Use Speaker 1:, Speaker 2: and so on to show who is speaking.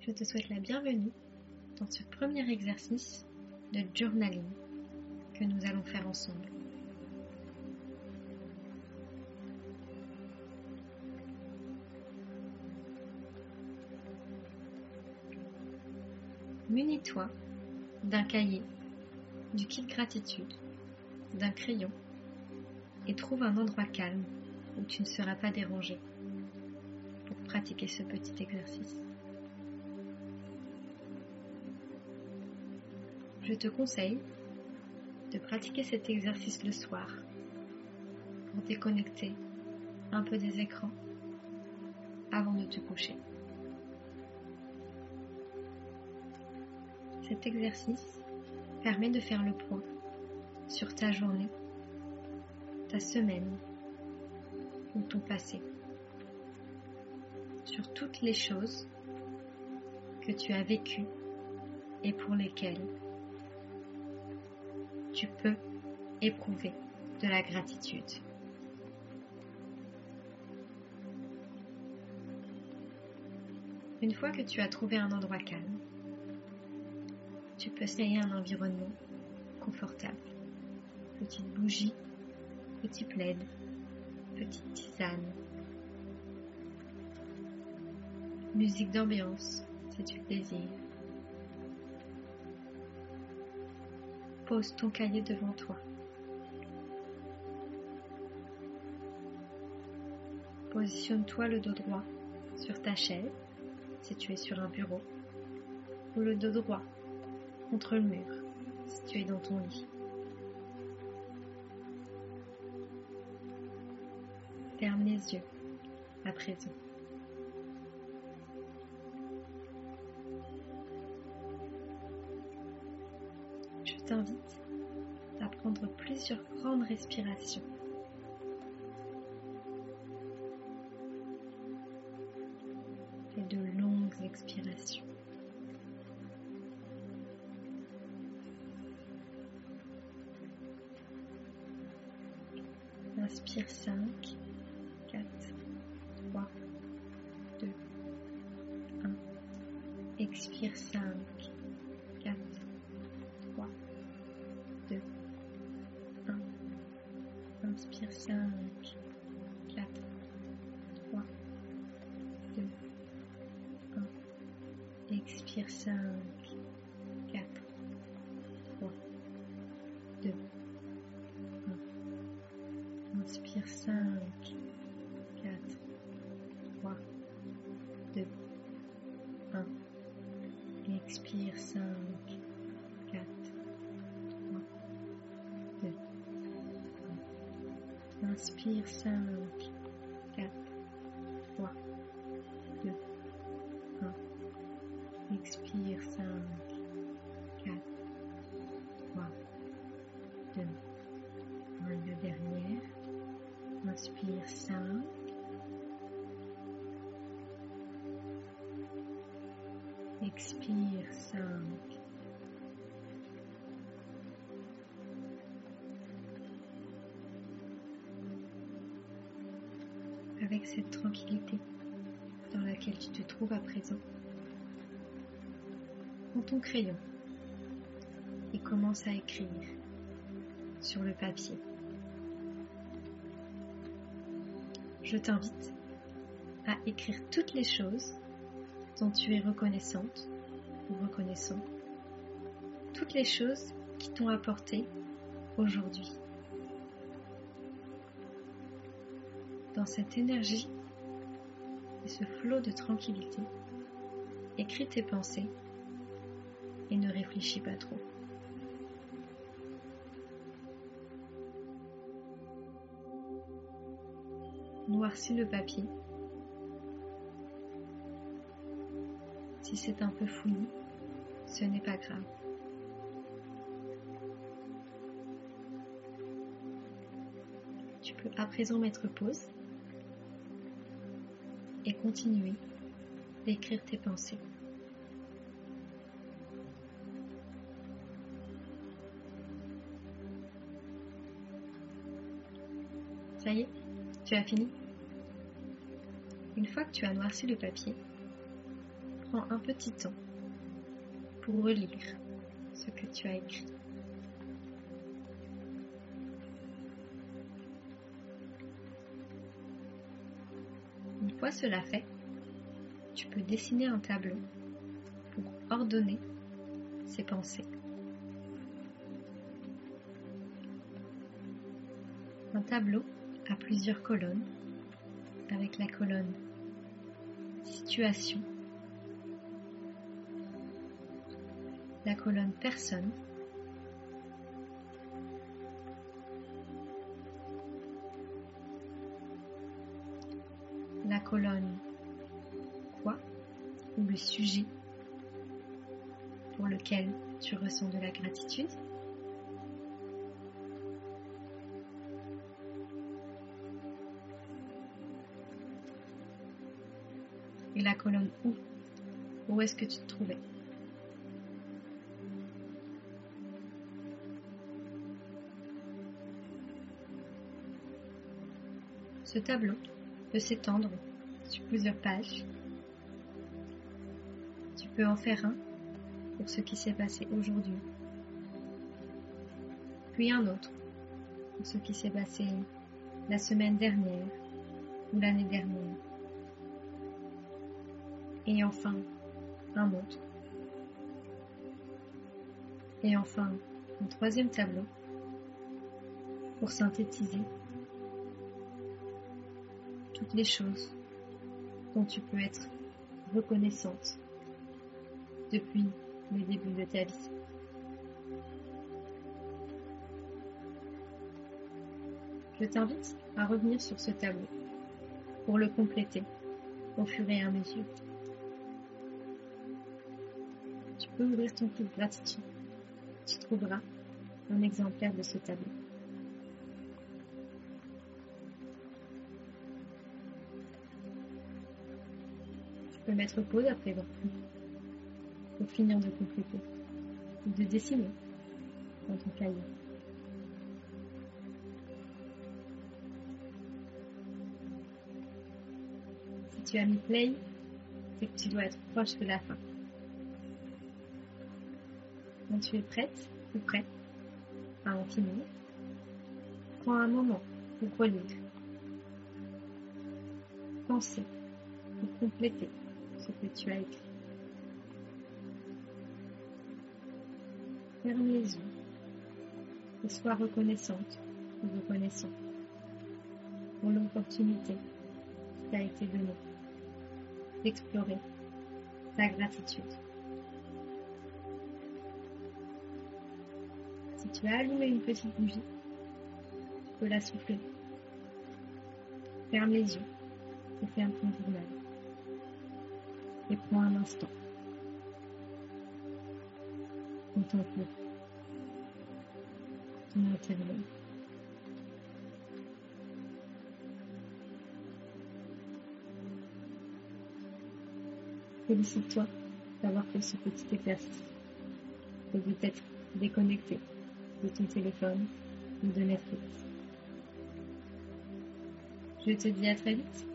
Speaker 1: Je te souhaite la bienvenue dans ce premier exercice de journaling que nous allons faire ensemble. Munis-toi d'un cahier, du kit gratitude, d'un crayon et trouve un endroit calme où tu ne seras pas dérangé pratiquer ce petit exercice. Je te conseille de pratiquer cet exercice le soir pour déconnecter un peu des écrans avant de te coucher. Cet exercice permet de faire le point sur ta journée, ta semaine ou ton passé, sur toutes les choses que tu as vécues et pour lesquelles tu peux éprouver de la gratitude. Une fois que tu as trouvé un endroit calme, tu peux essayer un environnement confortable. Petite bougie, petit plaid, petite tisane. Musique d'ambiance, si tu le désires. Pose ton cahier devant toi. Positionne-toi le dos droit sur ta chaise si tu es sur un bureau ou le dos droit contre le mur si tu es dans ton lit. Ferme les yeux à présent. Je t'invite à prendre plusieurs grandes respirations. Et de longues expirations. Inspire 5, 4, 3, 2, 1. Expire 5, 1. Expire 5, 4, 3, 2, 1. Inspire 5, 4, 3, 2, 1. Expire 5, 4, 3, 2, 1. Inspire 5, 5, 4, 3, 2, 1. La dernière. Inspire 5. Expire 5. Avec cette tranquillité dans laquelle tu te trouves à présent, ton crayon et commence à écrire sur le papier. je t'invite à écrire toutes les choses dont tu es reconnaissante ou reconnaissant, toutes les choses qui t'ont apporté aujourd'hui. Dans cette énergie et ce flot de tranquillité, écris tes pensées et ne réfléchis pas trop. Noircis le papier. Si c'est un peu fouillis, ce n'est pas grave. Tu peux à présent mettre pause et continuer d'écrire tes pensées. Ça y est, tu as fini Une fois que tu as noirci le papier, prends un petit temps pour relire ce que tu as écrit. Une fois cela fait, tu peux dessiner un tableau pour ordonner ses pensées. Un tableau a plusieurs colonnes avec la colonne situation, la colonne personne, la colonne quoi ou le sujet pour lequel tu ressens de la gratitude. La colonne où Où est-ce que tu te trouvais? Ce tableau peut s'étendre sur plusieurs pages. Tu peux en faire un pour ce qui s'est passé aujourd'hui, puis un autre pour ce qui s'est passé la semaine dernière ou l'année dernière, et enfin un autre, et enfin un troisième tableau pour synthétiser toutes les choses dont tu peux être reconnaissante depuis le début de ta vie. Je t'invite à revenir sur ce tableau pour le compléter au fur et à mesure. Peux ouvrir ton de gratitude. Tu trouveras un exemplaire de ce tableau. peux mettre pause après avoir pour finir de compléter ou de dessiner dans ton cahier. Si tu as mis play, c'est que tu dois être proche de la fin. Quand tu es prête ou prêt à en finir, prends un moment pour relire, penser pour compléter ce que tu as écrit. Ferme les yeux et sois reconnaissante ou reconnaissant pour l'opportunité qui t'a été donnée d'explorer ta gratitude. Si tu as allumé une petite bougie, tu peux la souffler. Ferme les yeux et ferme ton journal et prends un instant. Contemple ton intérieur. Félicite-toi d'avoir fait ce petit exercice de peut-être déconnecté de ton téléphone ou de Netflix. Je te dis à très vite.